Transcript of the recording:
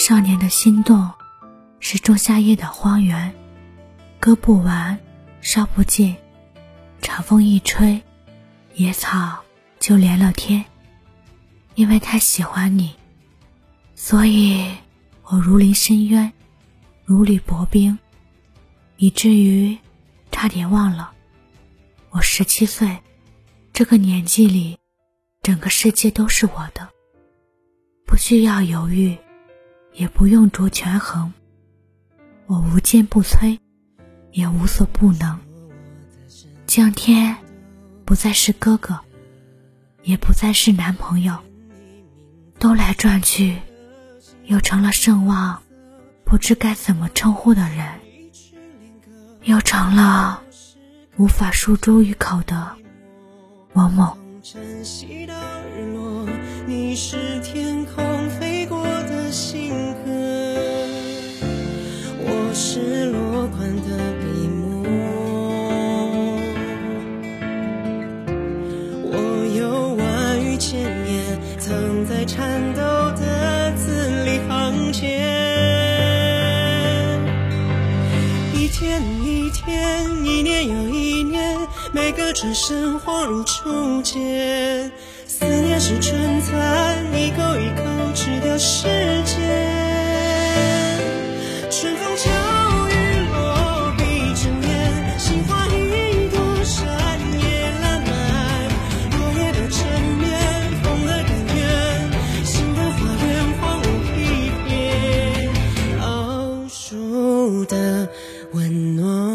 少年的心动，是仲夏夜的荒原，割不完，烧不尽，长风一吹，野草就连了天。因为太喜欢你，所以我如临深渊，如履薄冰，以至于差点忘了，我十七岁，这个年纪里，整个世界都是我的，不需要犹豫，也不用着权衡，我无坚不摧，也无所不能。江天，不再是哥哥，也不再是男朋友。兜来转去，又成了盛望，不知该怎么称呼的人，又成了无法诉诸于口的某某。千年藏在颤抖的字里行间，一天一天，一年又一年，每个转身恍如初见。思念是春蚕，一口一口吃掉时间。温暖。